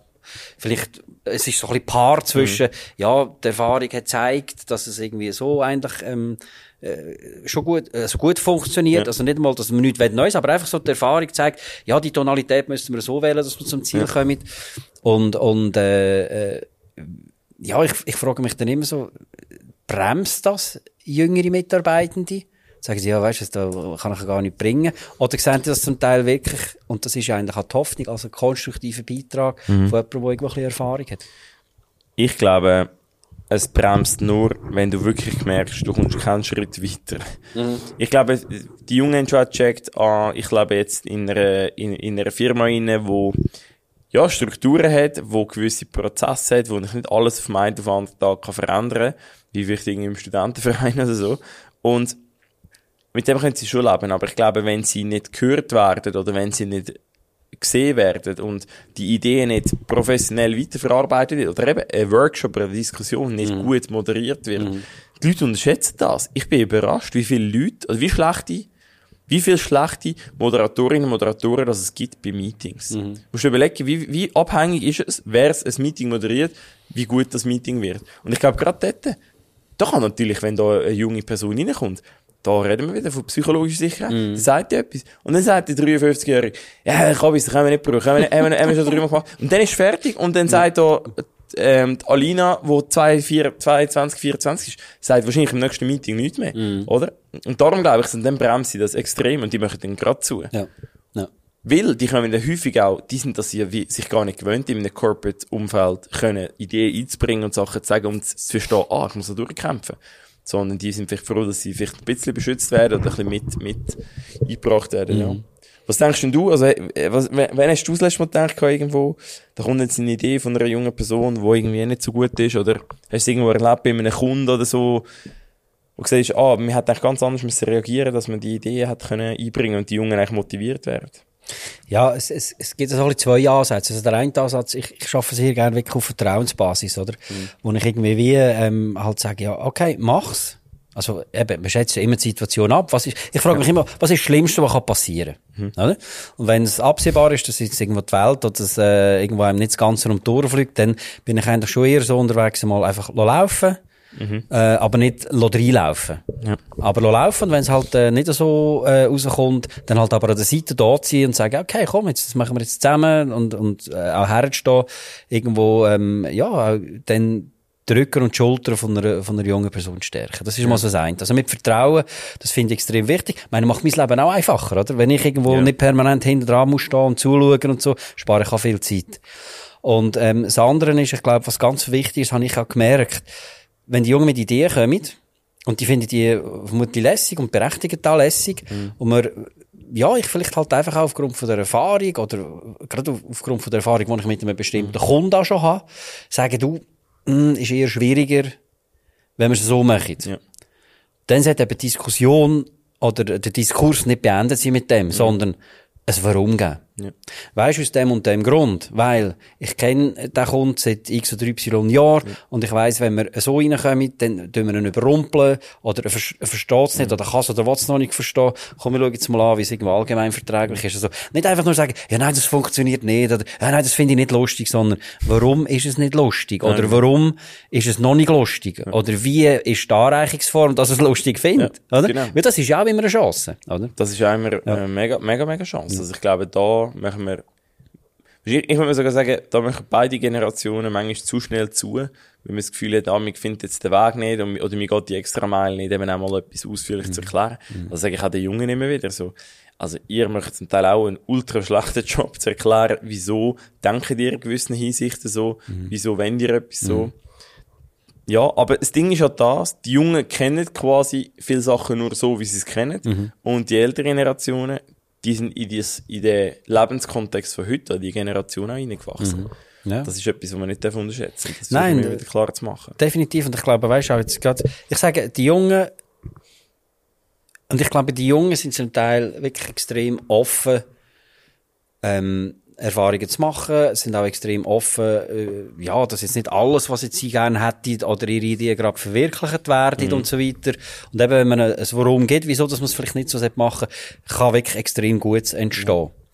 Vielleicht, es ist so ein bisschen Paar zwischen, ja, die Erfahrung hat gezeigt, dass es irgendwie so eigentlich, ähm, äh, schon gut, äh, so gut funktioniert. Ja. Also nicht mal, dass man nichts Neues, aber einfach so die Erfahrung zeigt, ja, die Tonalität müssen wir so wählen, dass wir zum Ziel kommen. Und, und, äh, äh, ja, ich, ich frage mich dann immer so, bremst das jüngere Mitarbeitende? Sagen sie, ja, weißt du, das kann ich gar nicht bringen. Oder sehen die das zum Teil wirklich, und das ist ja eigentlich auch die Hoffnung, als ein konstruktiver Beitrag von jemandem, der irgendwo ein bisschen Erfahrung hat. Ich glaube, es bremst nur, wenn du wirklich merkst, du kommst keinen Schritt weiter. Mhm. Ich glaube, die Jungen haben schon gecheckt, ah, ich glaube jetzt in einer, in, in einer Firma rein, wo ja, Strukturen hat, wo gewisse Prozesse hat, wo ich nicht alles auf einen auf anderen Tag kann verändern kann, wie wichtig im Studentenverein oder so. Und mit dem können sie schon leben, aber ich glaube, wenn sie nicht gehört werden oder wenn sie nicht gesehen werden und die Idee nicht professionell weiterverarbeitet wird oder eben ein Workshop oder eine Diskussion nicht mhm. gut moderiert wird. Mhm. Die Leute unterschätzen das. Ich bin überrascht, wie viele Leute, also wie schlechte, wie viele schlechte Moderatorinnen und Moderatoren das es gibt bei Meetings. Mhm. Du musst überlegen, wie, wie abhängig ist es, wer es ein Meeting moderiert, wie gut das Meeting wird. Und ich glaube, gerade dort, da kann natürlich, wenn da eine junge Person reinkommt, da reden wir wieder von psychologischer Sicherheit. Mm. Da sagt er etwas. Und dann sagt der 53-Jährige, ja, ich habe es, können wir nicht brauchen, haben wir, haben wir, haben wir schon drüber gemacht. Und dann ist fertig und dann sagt da, ähm, die Alina, die 22, 24 ist, sagt wahrscheinlich im nächsten Meeting nichts mehr, mm. oder? Und darum glaube ich, sind dann bremsen sie das extrem und die machen dann gerade zu. Ja. ja. Weil die kommen dann häufig auch, die sind das ja wie, sich gar nicht gewöhnt, in einem Corporate-Umfeld können Ideen einzubringen und Sachen zu sagen und zu verstehen, ah, ich muss da durchkämpfen sondern die sind vielleicht froh, dass sie vielleicht ein bisschen beschützt werden oder ein bisschen mit, mit eingebracht werden, mhm. ja. Was denkst denn du, also, äh, was, wenn hast du das letzte Mal gedacht, irgendwo, da kommt jetzt eine Idee von einer jungen Person, die irgendwie nicht so gut ist, oder hast du irgendwo erlebt bei einem Kunden oder so, wo du siehst, ah, man hat eigentlich ganz anders müssen reagieren, dass man die Idee hat können einbringen und die Jungen eigentlich motiviert werden? Ja, es, es, es gibt also zwei Ansätze. Also der eine Ansatz, ich, ich arbeite sehr gerne wirklich auf Vertrauensbasis, oder? Mhm. Wo ich irgendwie wie, ähm, halt sage, ja, okay, mach's. Also eben, man schätzt ja immer die Situation ab. Was ist, ich frage mich immer, was ist das Schlimmste, was kann passieren mhm. oder? Und wenn es absehbar ist, dass jetzt irgendwo die Welt oder dass äh, irgendwo einem nicht das Ganze um die Ohren fliegt, dann bin ich eigentlich schon eher so unterwegs, mal einfach laufen Mhm. Äh, aber nicht reinlaufen. Ja. Aber laufen, wenn es halt äh, nicht so äh, rauskommt, dann halt aber an der Seite da ziehen und sagen, okay, komm, jetzt, das machen wir jetzt zusammen und, und äh, auch herstehen, irgendwo, ähm, ja, dann die Rücken und die Schultern von einer, von einer jungen Person stärken. Das ist ja. mal so das eine. Also mit Vertrauen, das finde ich extrem wichtig. Ich meine, macht mein Leben auch einfacher, oder? Wenn ich irgendwo ja. nicht permanent hinter dran muss stehen und zuschauen und so, spare ich auch viel Zeit. Und ähm, das andere ist, ich glaube, was ganz wichtig ist, habe ich auch gemerkt, wenn die Jungen mit Ideen kommen, und die finden die vermutlich lässig und berechtigt auch lässig, mhm. und man, ja, ich vielleicht halt einfach auch aufgrund von der Erfahrung oder gerade aufgrund von der Erfahrung, die ich mit einem bestimmten mhm. Kunden auch schon habe, sagen du, mh, hm, ist eher schwieriger, wenn wir es so machen. Ja. Dann sollte eben die Diskussion oder der Diskurs nicht beendet sein mit dem, mhm. sondern es Warum geben. Ja. Weißt du, aus dem und dem Grund? Weil ich kenne den Kunden seit x oder y Jahren ja. und ich weiss, wenn wir so reinkommen, dann tun wir ihn überrumpeln oder er, ver er versteht es nicht ja. oder kann es oder will es noch nicht verstehen. Komm, wir schauen jetzt mal an, wie es irgendwo allgemein verträglich ist. Also nicht einfach nur sagen, ja nein, das funktioniert nicht oder ja nein, das finde ich nicht lustig, sondern warum ist es nicht lustig oder warum ist es noch nicht lustig oder wie ist die Anreichungsform, dass es lustig findet, oder? Genau. Weil das ist ja auch immer eine Chance, oder? Das ist ja immer eine mega, mega, mega Chance. Also ich glaube, da machen wir, ich würde sogar sagen, da machen beide Generationen manchmal zu schnell zu, weil man das Gefühl hat, ah, man findet jetzt den Weg nicht oder mir geht die extra Meile nicht, eben auch mal etwas ausführlich mhm. zu erklären. Mhm. Das sage ich auch den Jungen immer wieder so. Also, ihr macht zum Teil auch einen ultra schlechten Job zu erklären, wieso denken ihr in gewissen Hinsichten so, mhm. wieso wollt ihr etwas so. Mhm. Ja, aber das Ding ist ja das, die Jungen kennen quasi viele Sachen nur so, wie sie es kennen. Mhm. Und die älteren Generationen, die sind in, dies, in den Lebenskontext von heute, in die Generation auch reingewachsen. Mhm. Ja. Das ist etwas, was man nicht unterschätzen darf. Das Nein, mir wieder klar zu machen. Definitiv. Und ich glaube, weißt du, auch jetzt gerade, ich sage, die Jungen, und ich glaube, die Jungen sind zum Teil wirklich extrem offen, ähm, Erfahrungen zu machen, sind auch extrem offen, äh, ja, dass jetzt nicht alles, was jetzt sie gerne hätten oder ihre Ideen gerade verwirklicht werden mhm. und so weiter. Und eben, wenn man es Warum geht, wieso, dass man es vielleicht nicht so machen kann wirklich extrem gut entstehen. Mhm.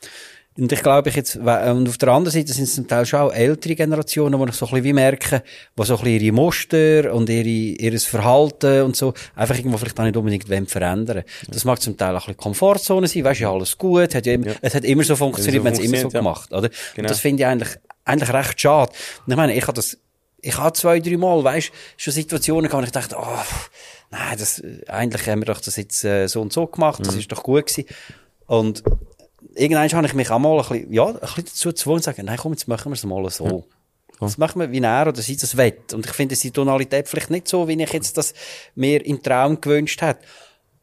Und ich glaube, ich jetzt, und auf der anderen Seite sind es zum Teil schon auch ältere Generationen, die ich so ein bisschen wie merken, die so ein bisschen ihre Muster und ihre, ihres Verhalten und so einfach irgendwo vielleicht auch nicht unbedingt wollen verändern. Das mag zum Teil auch ein bisschen Komfortzone sein, weißt du, ja, alles gut, hat ja immer, ja. es hat immer so funktioniert, man hat es immer so ja. gemacht, oder? Genau. Und das finde ich eigentlich, eigentlich recht schade. Und ich meine, ich habe das, ich habe zwei, drei Mal, weißt schon Situationen gehabt, ich dachte, oh, nein, das, eigentlich haben wir doch das jetzt äh, so und so gemacht, das mhm. ist doch gut gewesen. Und irgendwann habe ich mich auch mal ein bisschen, ja, ein bisschen dazu gezwungen zu sagen, nein, komm, jetzt machen wir es mal so. Das machen wir, wie er oder sie das will. Und ich finde, die Tonalität vielleicht nicht so, wie ich jetzt das mir im Traum gewünscht hätte.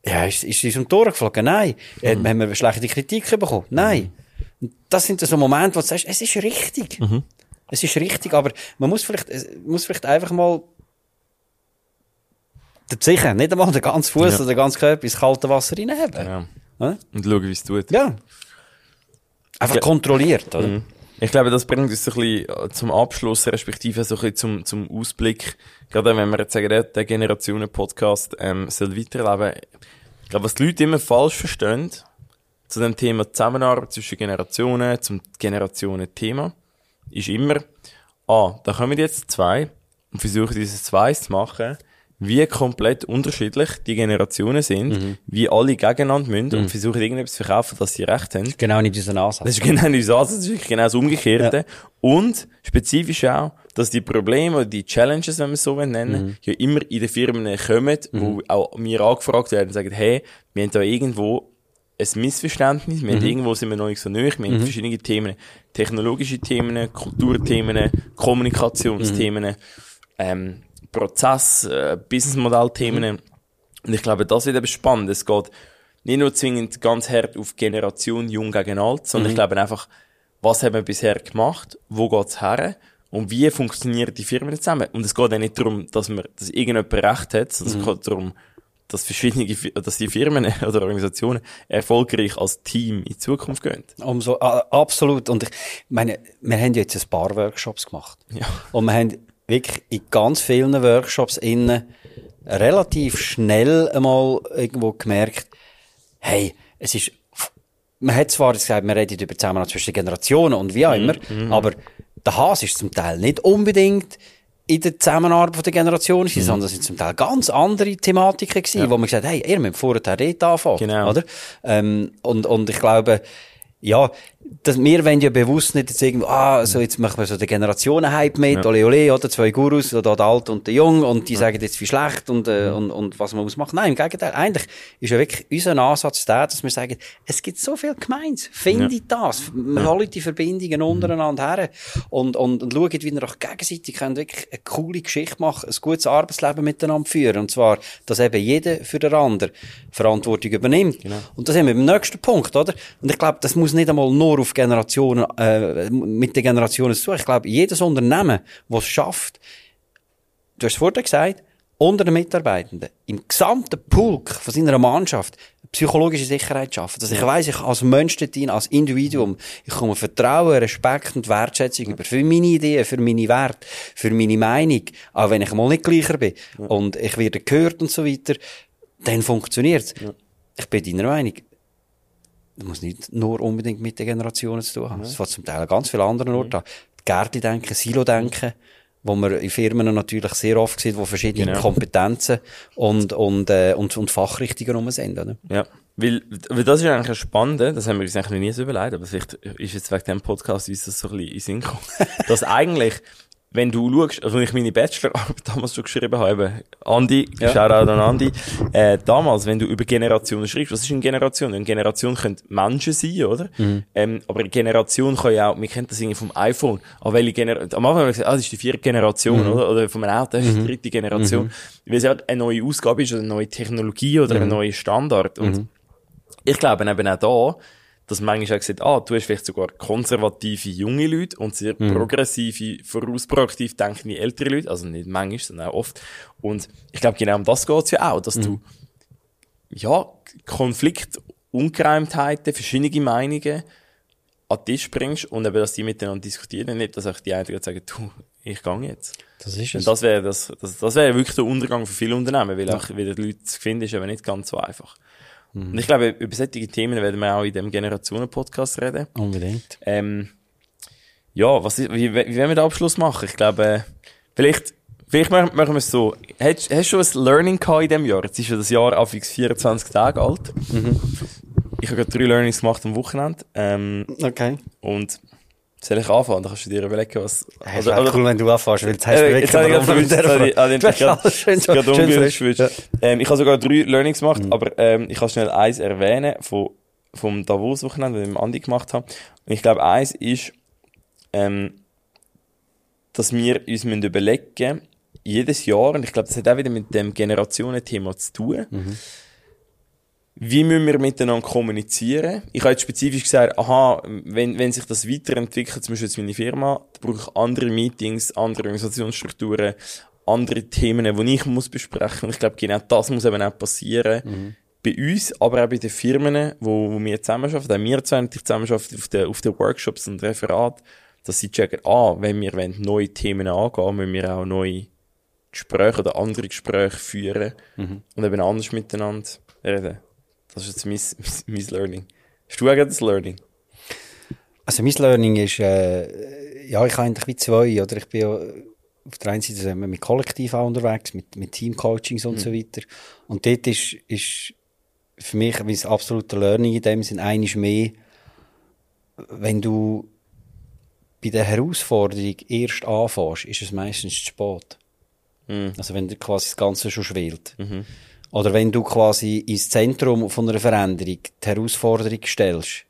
Ja, ist, ist es um Ohren geflogen? Nein. Mhm. Haben wir eine schlechte Kritik bekommen? Nein. Und das sind so Momente, wo du sagst, es ist richtig. Mhm. Es ist richtig, aber man muss vielleicht, muss vielleicht einfach mal sicher, nicht einmal den ganzen Fuß ja. oder den ganzen Körper ins kalte Wasser reinheben. Ja. Ja? Und schauen, wie es tut. Ja. Einfach ja. kontrolliert, oder? Mhm. Ich glaube, das bringt uns so ein bisschen äh, zum Abschluss, respektive so ein bisschen zum, zum Ausblick. Gerade wenn wir jetzt sagen, der, der Generationen-Podcast ähm, soll weiterleben. Ich glaube, was die Leute immer falsch verstehen, zu dem Thema Zusammenarbeit zwischen Generationen, zum Generationen-Thema, ist immer, ah, da kommen jetzt zwei und versuchen dieses zwei zu machen, wie komplett unterschiedlich die Generationen sind, mhm. wie alle gegeneinander müssen mhm. und versuchen irgendetwas zu verkaufen, dass sie recht haben. Genau nicht unser Ansatz. Das ist genau nicht unser Ansatz, das ist wirklich genau das Umgekehrte. Ja. Und spezifisch auch, dass die Probleme oder die Challenges, wenn wir es so nennen, mhm. ja immer in den Firmen kommen, wo mhm. auch mir angefragt werden und sagen, hey, wir haben da irgendwo ein Missverständnis, wir haben mhm. irgendwo sind wir noch nicht so nöch, wir haben mhm. verschiedene Themen, technologische Themen, Kulturthemen, Kommunikationsthemen, ähm, Prozess, äh, Businessmodell-Themen. Mhm. Und ich glaube, das wird eben spannend. Es geht nicht nur zwingend ganz hart auf Generation jung gegen alt, sondern mhm. ich glaube einfach, was haben wir bisher gemacht, wo geht's her und wie funktionieren die Firmen zusammen. Und es geht auch nicht darum, dass man, dass irgendjemand Recht hat, sondern mhm. es geht darum, dass verschiedene, dass die Firmen oder Organisationen erfolgreich als Team in Zukunft gehen. Umso, absolut. Und ich meine, wir haben jetzt ein paar Workshops gemacht. Ja. Und wir haben wirklich in ganz vielen Workshops innen relativ schnell einmal irgendwo gemerkt, hey, es ist, man hat zwar gesagt, man redet über Zusammenhang zwischen Generationen und wie auch mhm, immer, mhm. aber der Hase ist zum Teil nicht unbedingt in der Zusammenarbeit der Generationen, mhm. sondern es sind zum Teil ganz andere Thematiken gewesen, ja. wo man gesagt hat, hey, ihr müsst vorher dort anfangen, genau. oder? Ähm, und, und ich glaube, ja, das, wir wollen ja bewusst nicht jetzt irgendwo, ah, so jetzt machen wir so den Generationenhype mit, ja. ole ole, oder zwei Gurus, oder der Alte und der Jung, und die ja. sagen jetzt wie schlecht und, äh, und, und was man muss machen. Nein, im Gegenteil, eigentlich ist ja wirklich unser Ansatz der, dass wir sagen, es gibt so viel Gemeins, findet ja. das, ja. holt die Verbindungen untereinander her und, und, und schaut, wie ihr auch gegenseitig könnt wirklich eine coole Geschichte machen, ein gutes Arbeitsleben miteinander führen, und zwar, dass eben jeder für den anderen Verantwortung übernimmt. Genau. Und das haben wir beim nächsten Punkt, oder? Und ich glaube, das muss nicht einmal nur auf Generationen, äh, mit den Generationen zu tun. Ich glaube, jedes Unternehmen, das es schafft, du hast es vorhin gesagt, unter den Mitarbeitenden, im gesamten Pulk von seiner Mannschaft, psychologische Sicherheit schaffen. Dass ich weiss, ich als Mensch dorthin, als Individuum, ich komme Vertrauen, Respekt und Wertschätzung über für meine Ideen, für meine Werte, für meine Meinung, auch wenn ich mal nicht gleicher bin. Und ich werde gehört und so weiter, dann funktioniert's. Ja. Ich bin deiner Meinung. Das muss nicht nur unbedingt mit den Generationen zu tun haben. Es ja. zum Teil an ganz vielen anderen Orten an. Gärte denken, Silo denken, wo man in Firmen natürlich sehr oft sieht, wo verschiedene genau. Kompetenzen und, und, äh, und, und Fachrichtungen rum sind. Oder? Ja. Weil, weil das ist eigentlich spannend, das haben wir uns eigentlich noch nie so überlegt, aber vielleicht ist jetzt wegen dem Podcast uns das so ein bisschen in Sinn gekommen, dass eigentlich wenn du schaust, also wenn ich meine Bachelorarbeit damals schon geschrieben habe, Andi, ja. Shoutout an Andi, äh, damals, wenn du über Generationen schreibst, was ist eine Generation? Eine Generation können Menschen sein, oder? Mhm. Ähm, aber eine Generation kann ja auch, wir kennen das irgendwie vom iPhone, aber welche Generation, am Anfang haben wir gesagt, ah, das ist die vierte Generation, mhm. oder? Oder vom Auto, das ist die mhm. dritte Generation. Mhm. Weil es halt eine neue Ausgabe ist, oder eine neue Technologie, oder ein mhm. neuer Standard. Und mhm. ich glaube eben auch da, dass manchmal auch gesagt, ah, du hast vielleicht sogar konservative junge Leute und sehr mhm. progressive, vorausproaktiv denkende ältere Leute, also nicht manchmal, sondern auch oft. Und ich glaube, genau um das geht's ja auch, dass mhm. du, ja, Konflikt, Ungereimtheiten, verschiedene Meinungen an den Tisch bringst und eben, dass die miteinander diskutieren, nicht, dass auch die einen sagen, du, ich gehe jetzt. Das ist es. Und das wäre das, das, das wäre wirklich der Untergang für viele Unternehmen, weil auch wieder die Leute zu finden ist aber nicht ganz so einfach. Mhm. Und ich glaube, über solche Themen werden wir auch in dem Generationen-Podcast reden. Unbedingt. Ähm, ja, was ist, wie, wie wollen wir den Abschluss machen? Ich glaube, vielleicht, vielleicht machen wir es so. Hast, hast du schon ein Learning gehabt in diesem Jahr? Jetzt ist ja das Jahr auf 24 Tage alt. Mhm. Ich habe gerade drei Learnings gemacht am Wochenende. Ähm, okay. Und soll ich anfangen? Dann kannst du dir überlegen, was... Hey, oder, oder, cool, wenn du anfängst, weil das heißt äh, jetzt habe ich gerade ähm, Ich habe sogar drei Learnings gemacht, mhm. aber ähm, ich kann schnell eins erwähnen von, vom Davos-Wochenende, das ich mit Andi gemacht habe. Und ich glaube, eins ist, ähm, dass wir uns müssen überlegen jedes Jahr, und ich glaube, das hat auch wieder mit dem Generationenthema zu tun, wie müssen wir miteinander kommunizieren? Ich habe jetzt spezifisch gesagt, aha, wenn, wenn sich das weiterentwickelt, zum Beispiel jetzt meine Firma, da brauche ich andere Meetings, andere Organisationsstrukturen, andere Themen, die ich muss besprechen. Und ich glaube, genau das muss eben auch passieren. Bei uns, aber auch bei den Firmen, wo, wo wir zusammenarbeiten, auch wir zwei natürlich zusammenarbeiten auf den, auf den Workshops und Referat, dass sie checken, ah, wenn wir wollen, neue Themen angehen, müssen wir auch neue Gespräche oder andere Gespräche führen und eben anders miteinander reden. Das ist jetzt mein, mein, mein Learning. Hast du auch das Learning? Also mein Learning ist, äh, ja, ich habe eigentlich wie zwei, oder ich bin ja auf der einen Seite sind wir mit Kollektiv auch unterwegs, mit, mit Teamcoachings und so weiter. Und dort ist, ist für mich wie das absolute Learning in dem Sinn eines mehr, wenn du bei der Herausforderung erst anfängst, ist es meistens zu spät. Also wenn du quasi das Ganze schon schwelt. Oder wenn du quasi ins Zentrum von einer Veränderung die Herausforderung stellst,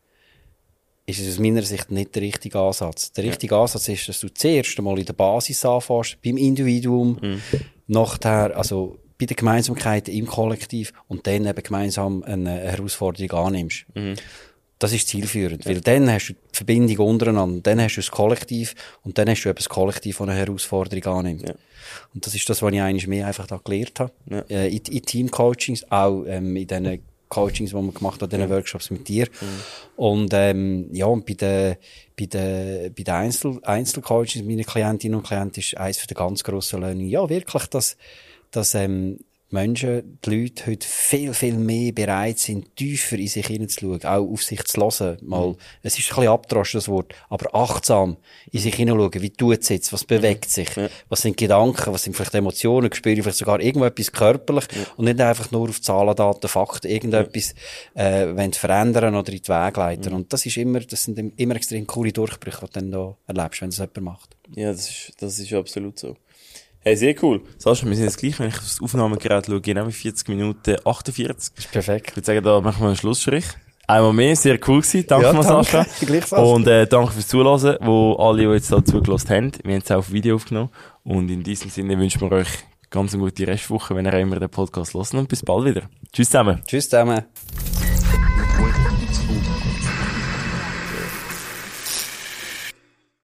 ist es aus meiner Sicht nicht der richtige Ansatz. Der richtige Ansatz ist, dass du zuerst einmal in der Basis anfängst, beim Individuum, nachher, also bei den Gemeinsamkeiten im Kollektiv und dann eben gemeinsam eine Herausforderung annimmst. Das ist zielführend, weil dann hast du die Verbindung untereinander, dann hast du das Kollektiv und dann hast du eben das Kollektiv, das eine Herausforderung annimmt. Und das ist das, was ich eigentlich mehr einfach da gelernt habe. Ja. Äh, in, in Team-Coachings, auch ähm, in diesen Coachings, die wir gemacht haben, in den Workshops mit dir. Und ähm, ja, und bei den, bei den, bei den Einzel Einzelcoachings mit meinen Klientinnen und Klienten ist eines der ganz grossen Learning, ja, wirklich, dass, dass ähm, Menschen, die Leute heute viel, viel mehr bereit sind, tiefer in sich hineinzuschauen, auch auf sich zu hören. Mal, es ist ein bisschen abgedroschen, das Wort, aber achtsam in sich hineinschauen, wie tut es jetzt, was bewegt sich, was sind Gedanken, was sind vielleicht Emotionen, spüre ich vielleicht sogar irgendetwas körperlich? Und nicht einfach nur auf Zahlen, Daten, Fakten, irgendetwas, äh, wenn verändern oder in die Wege leiten. Und das ist immer, das sind immer extrem coole Durchbrüche, die du dann da erlebst, wenn das jemand macht. Ja, das ist, das ist absolut so. Hey, sehr cool. Sascha, wir sind jetzt gleich, wenn ich aufs Aufnahmegerät schaue, genau wie 40 Minuten 48. Das ist perfekt. Ich würde sagen, da machen wir einen Schlussstrich. Einmal mehr, sehr cool gewesen. Danke Ja, mal, danke. Sascha. Und äh, danke fürs Zuhören, wo alle, die jetzt da zugelassen haben. Wir haben es auch auf Video aufgenommen. Und in diesem Sinne wünschen wir euch ganz eine gute Restwoche, wenn ihr immer den Podcast hört. Und bis bald wieder. Tschüss zusammen. Tschüss zusammen.